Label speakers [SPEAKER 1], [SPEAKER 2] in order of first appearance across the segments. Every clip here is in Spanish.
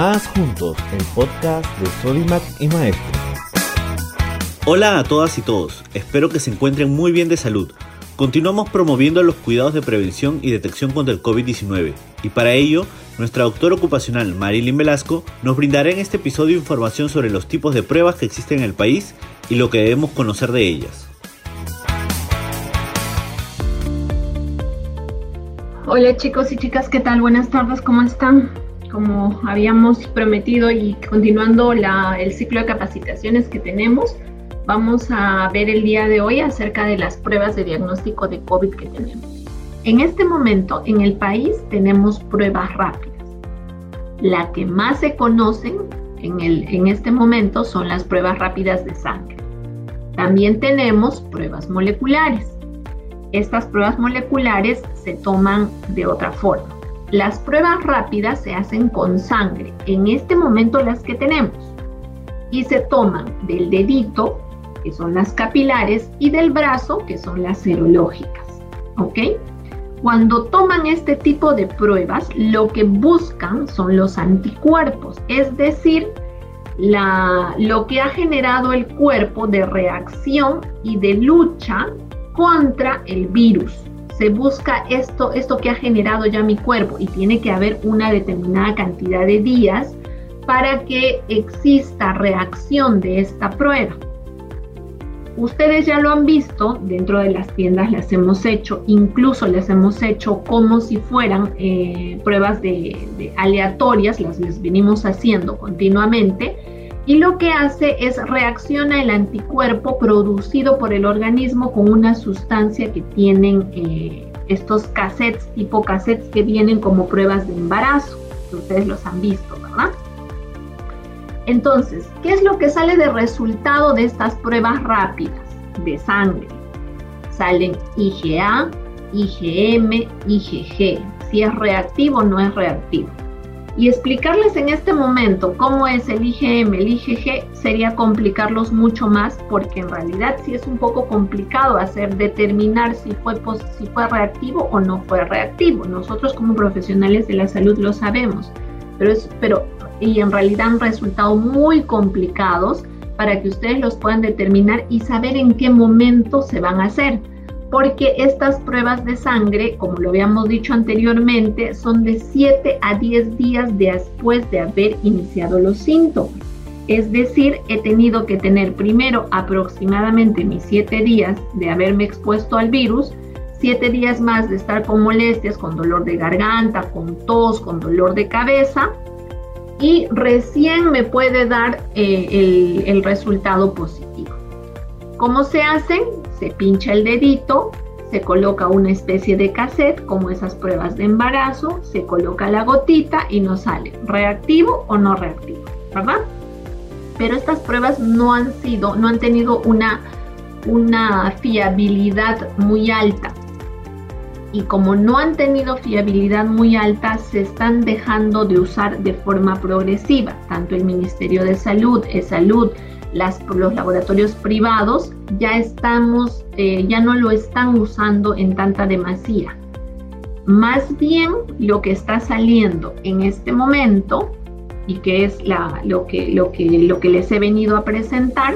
[SPEAKER 1] Más Juntos, el podcast de Sodimac y Maestro.
[SPEAKER 2] Hola a todas y todos, espero que se encuentren muy bien de salud. Continuamos promoviendo los cuidados de prevención y detección contra el COVID-19 y para ello, nuestra doctora ocupacional Marilyn Velasco nos brindará en este episodio información sobre los tipos de pruebas que existen en el país y lo que debemos conocer de ellas.
[SPEAKER 3] Hola chicos y chicas, ¿qué tal? Buenas tardes, ¿cómo están? Como habíamos prometido y continuando el ciclo de capacitaciones que tenemos, vamos a ver el día de hoy acerca de las pruebas de diagnóstico de COVID que tenemos. En este momento en el país tenemos pruebas rápidas. La que más se conocen en, en este momento son las pruebas rápidas de sangre. También tenemos pruebas moleculares. Estas pruebas moleculares se toman de otra forma. Las pruebas rápidas se hacen con sangre, en este momento las que tenemos, y se toman del dedito que son las capilares, y del brazo, que son las serológicas. ¿Ok? Cuando toman este tipo de pruebas, lo que buscan son los anticuerpos, es decir, la, lo que ha generado el cuerpo de reacción y de lucha contra el virus. Se busca esto, esto que ha generado ya mi cuerpo y tiene que haber una determinada cantidad de días para que exista reacción de esta prueba. Ustedes ya lo han visto, dentro de las tiendas las hemos hecho, incluso las hemos hecho como si fueran eh, pruebas de, aleatorias, las les venimos haciendo continuamente, y lo que hace es reacciona el anticuerpo producido por el organismo con una sustancia que tienen eh, estos cassettes, tipo cassettes que vienen como pruebas de embarazo, ustedes los han visto, ¿verdad? Entonces, ¿qué es lo que sale de resultado de estas pruebas rápidas de sangre? Salen IgA, IgM, IgG, si es reactivo o no es reactivo. Y explicarles en este momento cómo es el IgM, el IgG, sería complicarlos mucho más porque en realidad sí es un poco complicado hacer determinar si fue, si fue reactivo o no fue reactivo. Nosotros como profesionales de la salud lo sabemos, pero, es, pero y en realidad han resultado muy complicados para que ustedes los puedan determinar y saber en qué momento se van a hacer. Porque estas pruebas de sangre, como lo habíamos dicho anteriormente, son de 7 a 10 días después de haber iniciado los síntomas. Es decir, he tenido que tener primero aproximadamente mis 7 días de haberme expuesto al virus, 7 días más de estar con molestias, con dolor de garganta, con tos, con dolor de cabeza, y recién me puede dar eh, el, resultado positivo. ¿Cómo se hace? Se pincha el dedito, se coloca una especie de cassette, como esas pruebas de embarazo, se coloca la gotita y nos sale reactivo o no reactivo, ¿verdad? Pero estas pruebas no han sido, no han tenido una, una fiabilidad muy alta y como no han tenido fiabilidad muy alta, se están dejando de usar de forma progresiva. Tanto el Ministerio de Salud, E-Salud, las, los laboratorios privados ya estamos, eh, ya no lo están usando en tanta demasía. Más bien lo que está saliendo en este momento y que es la, lo, que, lo, que, lo que les he venido a presentar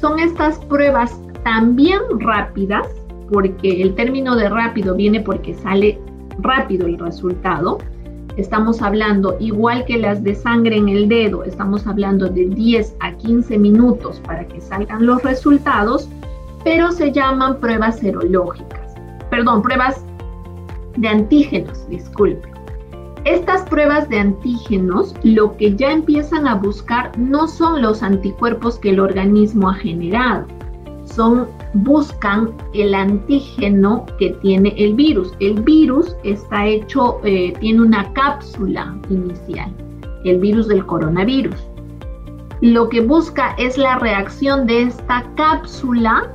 [SPEAKER 3] son estas pruebas también rápidas porque el término de rápido viene porque sale rápido el resultado. Estamos hablando, igual que las de sangre en el dedo, estamos hablando de 10 a 15 minutos para que salgan los resultados, pero se llaman pruebas serológicas. Perdón, pruebas de antígenos, disculpe. Estas pruebas de antígenos lo que ya empiezan a buscar no son los anticuerpos que el organismo ha generado, son buscan el antígeno que tiene el virus. El virus está hecho, eh, tiene una cápsula inicial, el virus del coronavirus. Lo que busca es la reacción de esta cápsula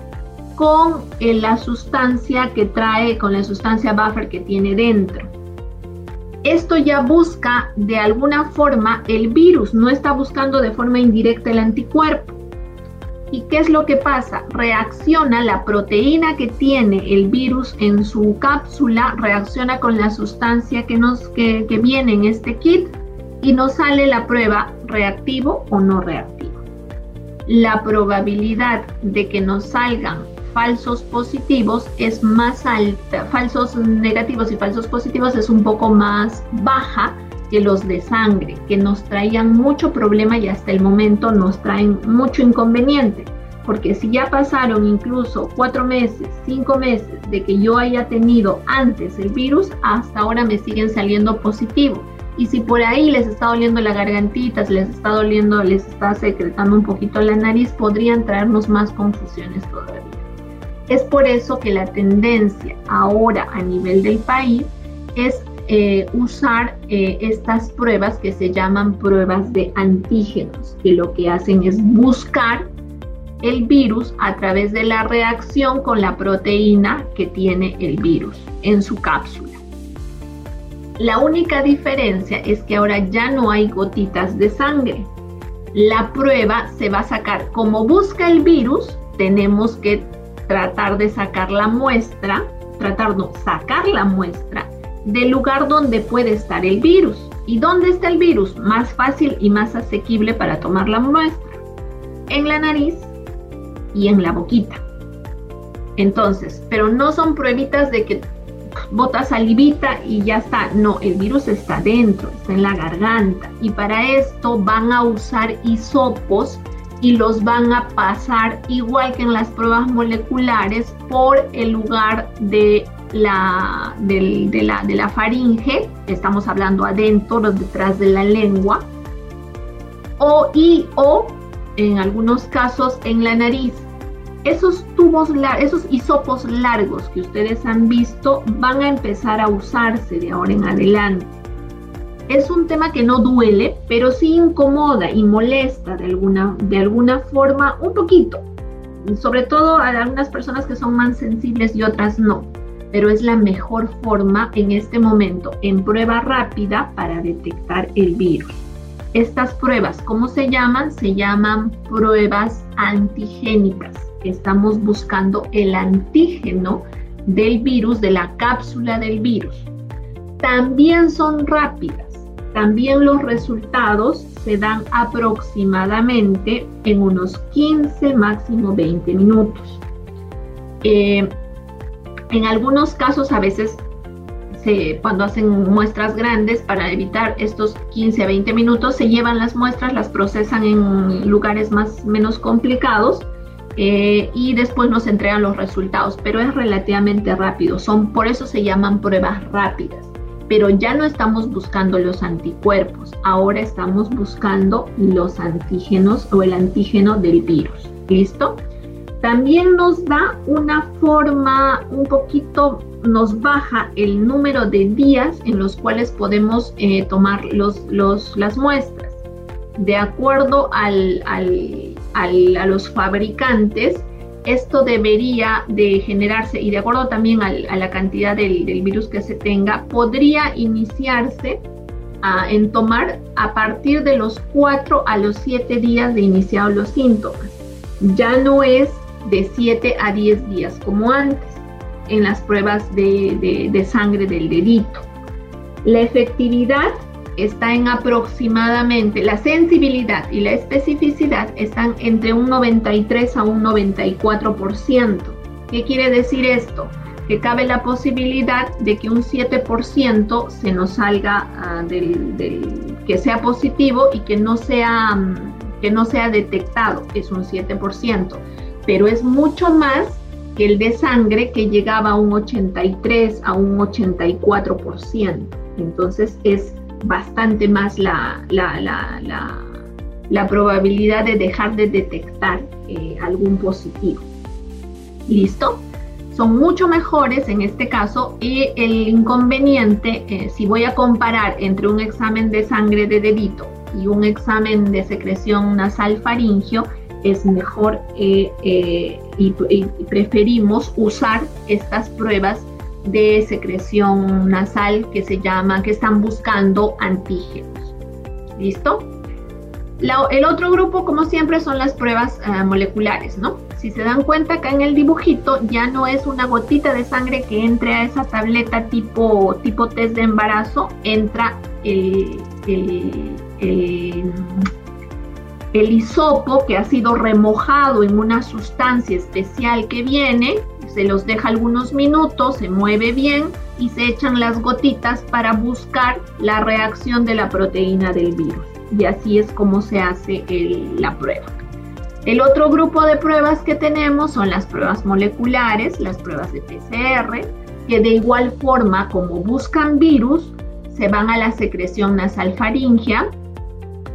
[SPEAKER 3] con eh, la sustancia que trae, con la sustancia buffer que tiene dentro. Esto ya busca de alguna forma el virus, no está buscando de forma indirecta el anticuerpo. ¿Y qué es lo que pasa? Reacciona la proteína que tiene el virus en su cápsula, reacciona con la sustancia que, nos, que, viene en este kit y nos sale la prueba reactivo o no reactivo. La probabilidad de que nos salgan falsos positivos es más alta, falsos negativos y falsos positivos es un poco más baja los de sangre, que nos traían mucho problema y hasta el momento nos traen mucho inconveniente. Porque si ya pasaron incluso cuatro meses, cinco meses de que yo haya tenido antes el virus, hasta ahora me siguen saliendo positivos. Y si por ahí les está doliendo la gargantita, les está doliendo, les está secretando un poquito la nariz, podrían traernos más confusiones todavía. Es por eso que la tendencia ahora a nivel del país es eh, usar eh, estas pruebas que se llaman pruebas de antígenos, que lo que hacen es buscar el virus a través de la reacción con la proteína que tiene el virus en su cápsula. La única diferencia es que ahora ya no hay gotitas de sangre. La prueba se va a sacar. Como busca el virus, tenemos que tratar de sacar la muestra, tratar de sacar la muestra del lugar donde puede estar el virus. ¿Y dónde está el virus? Más fácil y más asequible para tomar la muestra. En la nariz y en la boquita. Entonces, pero no son pruebitas de que bota salivita y ya está. No, el virus está dentro, está en la garganta. Y para esto van a usar hisopos y los van a pasar igual que en las pruebas moleculares por el lugar de la, de, la, de la faringe, estamos hablando adentro, detrás de la lengua, o, y, o en algunos casos en la nariz. Esos tubos, esos hisopos largos que ustedes han visto van a empezar a usarse de ahora en adelante. Es un tema que no duele, pero sí incomoda y molesta de alguna, de alguna forma un poquito. Sobre todo a algunas personas que son más sensibles y otras no. Pero es la mejor forma en este momento en prueba rápida para detectar el virus. Estas pruebas, ¿cómo se llaman? Se llaman pruebas antigénicas. Estamos buscando el antígeno del virus, de la cápsula del virus. También son rápidas también los resultados se dan aproximadamente en unos 15, máximo 20 minutos. Eh, en algunos casos a veces cuando hacen muestras grandes para evitar estos 15 a 20 minutos, se llevan las muestras, las procesan en lugares más menos complicados eh, y después nos entregan los resultados, pero es relativamente rápido. Son, por eso se llaman pruebas rápidas pero ya no estamos buscando los anticuerpos, ahora estamos buscando los antígenos o el antígeno del virus. ¿Listo? También nos da una forma un poquito, nos baja el número de días en los cuales podemos eh, tomar los, las muestras. De acuerdo al, a los fabricantes, esto debería de generarse y de acuerdo también a la cantidad del, virus que se tenga, podría iniciarse en tomar a partir de los 4 a los 7 días de iniciados los síntomas. Ya no es de 7 a 10 días como antes en las pruebas de, de sangre del dedito. La efectividad está en aproximadamente, la sensibilidad y la especificidad están entre un 93 a un 94%. ¿Qué quiere decir esto? Que cabe la posibilidad de que un 7% se nos salga uh, del, que sea positivo y que no sea, um, que no sea detectado, es un 7%, pero es mucho más que el de sangre que llegaba a un 83 a un 84%. Entonces es bastante más la, la, probabilidad de dejar de detectar eh, algún positivo. ¿Listo? Son mucho mejores en este caso y el inconveniente, eh, si voy a comparar entre un examen de sangre de dedito y un examen de secreción nasal faringio, es mejor eh, y preferimos usar estas pruebas de secreción nasal que se llama, que están buscando antígenos. ¿Listo? el otro grupo, como siempre, son las pruebas eh, moleculares, ¿no? Si se dan cuenta acá en el dibujito, ya no es una gotita de sangre que entre a esa tableta tipo, tipo test de embarazo, entra el, el, el hisopo que ha sido remojado en una sustancia especial que viene, se los deja algunos minutos, se mueve bien y se echan las gotitas para buscar la reacción de la proteína del virus. Y así es como se hace la prueba. El otro grupo de pruebas que tenemos son las pruebas moleculares, las pruebas de PCR, que de igual forma como buscan virus, se van a la secreción nasal faringea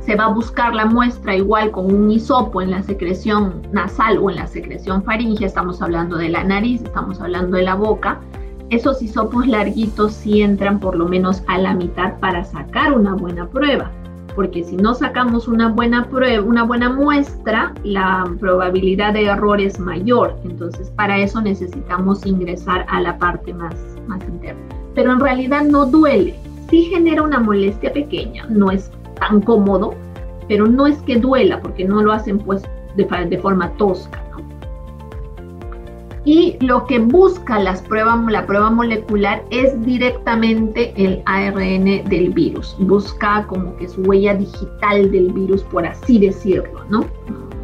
[SPEAKER 3] se va a buscar la muestra igual con un hisopo en la secreción nasal o en la secreción faringea, estamos hablando de la nariz, estamos hablando de la boca, esos hisopos larguitos sí entran por lo menos a la mitad para sacar una buena prueba, porque si no sacamos una buena prueba, una buena muestra, la probabilidad de error es mayor, entonces para eso necesitamos ingresar a la parte más, más interna. Pero en realidad no duele, sí genera una molestia pequeña, no es tan cómodo, pero no es que duela porque no lo hacen pues de, de forma tosca. Y lo que busca las pruebas, la prueba molecular es directamente el ARN del virus. Busca como que su huella digital del virus, por así decirlo, ¿no?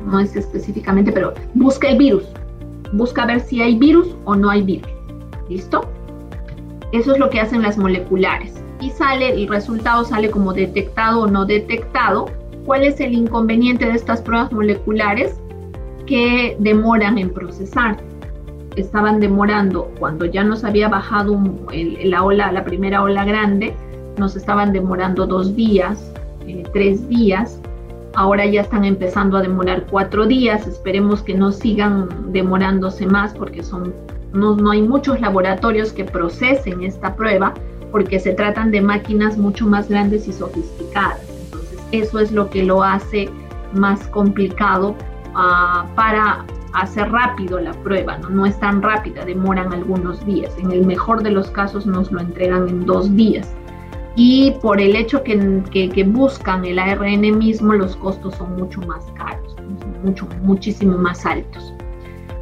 [SPEAKER 3] No es específicamente, pero busca el virus. Busca ver si hay virus o no hay virus. ¿Listo? Eso es lo que hacen las moleculares y sale, el resultado sale como detectado o no detectado. ¿Cuál es el inconveniente de estas pruebas moleculares? Que demoran en procesar. Estaban demorando cuando ya nos había bajado la ola, la primera ola grande, nos estaban demorando dos días, eh, tres días. Ahora ya están empezando a demorar cuatro días. Esperemos que no sigan demorándose más porque son, no, no hay muchos laboratorios que procesen esta prueba porque se tratan de máquinas mucho más grandes y sofisticadas. Entonces, eso es lo que lo hace más complicado uh, para hacer rápido la prueba, ¿no? no es tan rápida, demoran algunos días. En el mejor de los casos nos lo entregan en dos días. Y por el hecho que, que, que buscan el ARN mismo, los costos son mucho más caros, mucho, muchísimo más altos.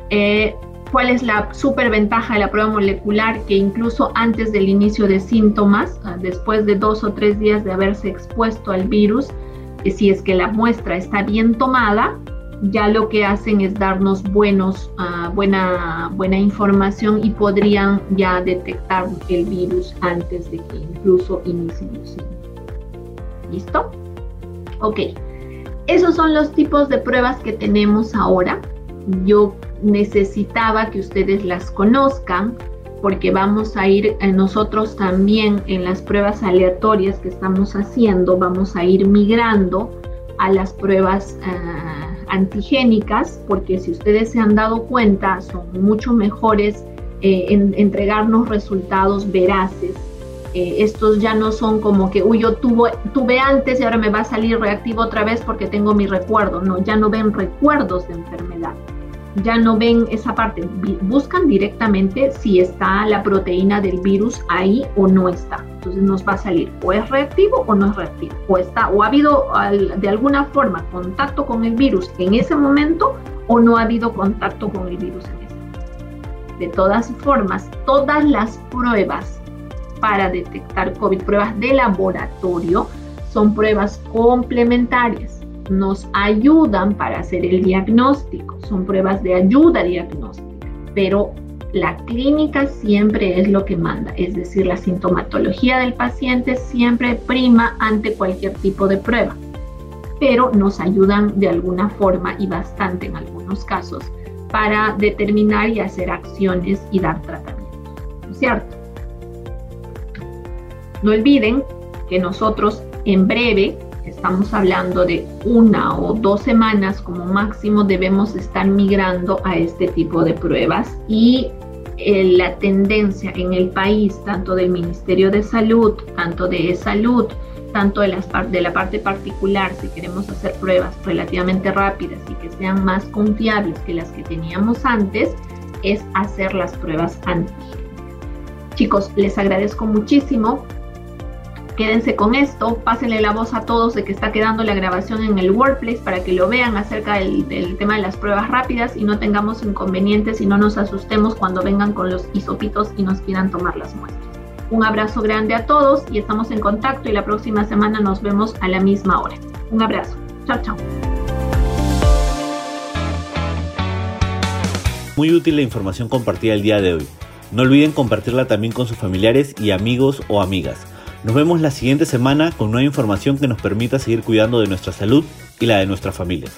[SPEAKER 3] Eh, ¿Cuál es la superventaja de la prueba molecular? Que incluso antes del inicio de síntomas, ah, después de dos o tres días de haberse expuesto al virus, si es que la muestra está bien tomada, ya lo que hacen es darnos buenos, ah, buena, buena información y podrían ya detectar el virus antes de que incluso inicien los síntomas. ¿Listo? Ok. Esos son los tipos de pruebas que tenemos ahora. Yo necesitaba que ustedes las conozcan porque vamos a ir eh, nosotros también en las pruebas aleatorias que estamos haciendo, vamos a ir migrando a las pruebas eh, antigénicas, porque si ustedes se han dado cuenta, son mucho mejores eh, en entregarnos resultados veraces. estos ya no son como que, uy, yo tuve antes y ahora me va a salir reactivo otra vez porque tengo mi recuerdo. No, ya no ven recuerdos de enfermedad ya no ven esa parte, buscan directamente si está la proteína del virus ahí o no está. Entonces nos va a salir o es reactivo o no es reactivo, o está o ha habido de alguna forma contacto con el virus en ese momento o no ha habido contacto con el virus en ese momento. De todas formas, todas las pruebas para detectar COVID, pruebas de laboratorio, son pruebas complementarias nos ayudan para hacer el diagnóstico, son pruebas de ayuda diagnóstica, pero la clínica siempre es lo que manda, es decir, la sintomatología del paciente siempre prima ante cualquier tipo de prueba, pero nos ayudan de alguna forma y bastante en algunos casos para determinar y hacer acciones y dar tratamientos, ¿no es cierto? No olviden que nosotros en breve estamos hablando de una o dos semanas como máximo debemos estar migrando a este tipo de pruebas y eh, la tendencia en el país, tanto del Ministerio de Salud, tanto de Salud, tanto de, las, de la parte particular, si queremos hacer pruebas relativamente rápidas y que sean más confiables que las que teníamos antes, es hacer las pruebas antigénicas. Chicos, les agradezco muchísimo Quédense con esto, pásenle la voz a todos de que está quedando la grabación en el Workplace para que lo vean acerca del, tema de las pruebas rápidas y no tengamos inconvenientes y no nos asustemos cuando vengan con los hisopitos y nos quieran tomar las muestras. Un abrazo grande a todos y estamos en contacto y la próxima semana nos vemos a la misma hora. Un abrazo. Chao, chao.
[SPEAKER 2] Muy útil la información compartida el día de hoy. No olviden compartirla también con sus familiares y amigos o amigas. Nos vemos la siguiente semana con nueva información que nos permita seguir cuidando de nuestra salud y la de nuestras familias.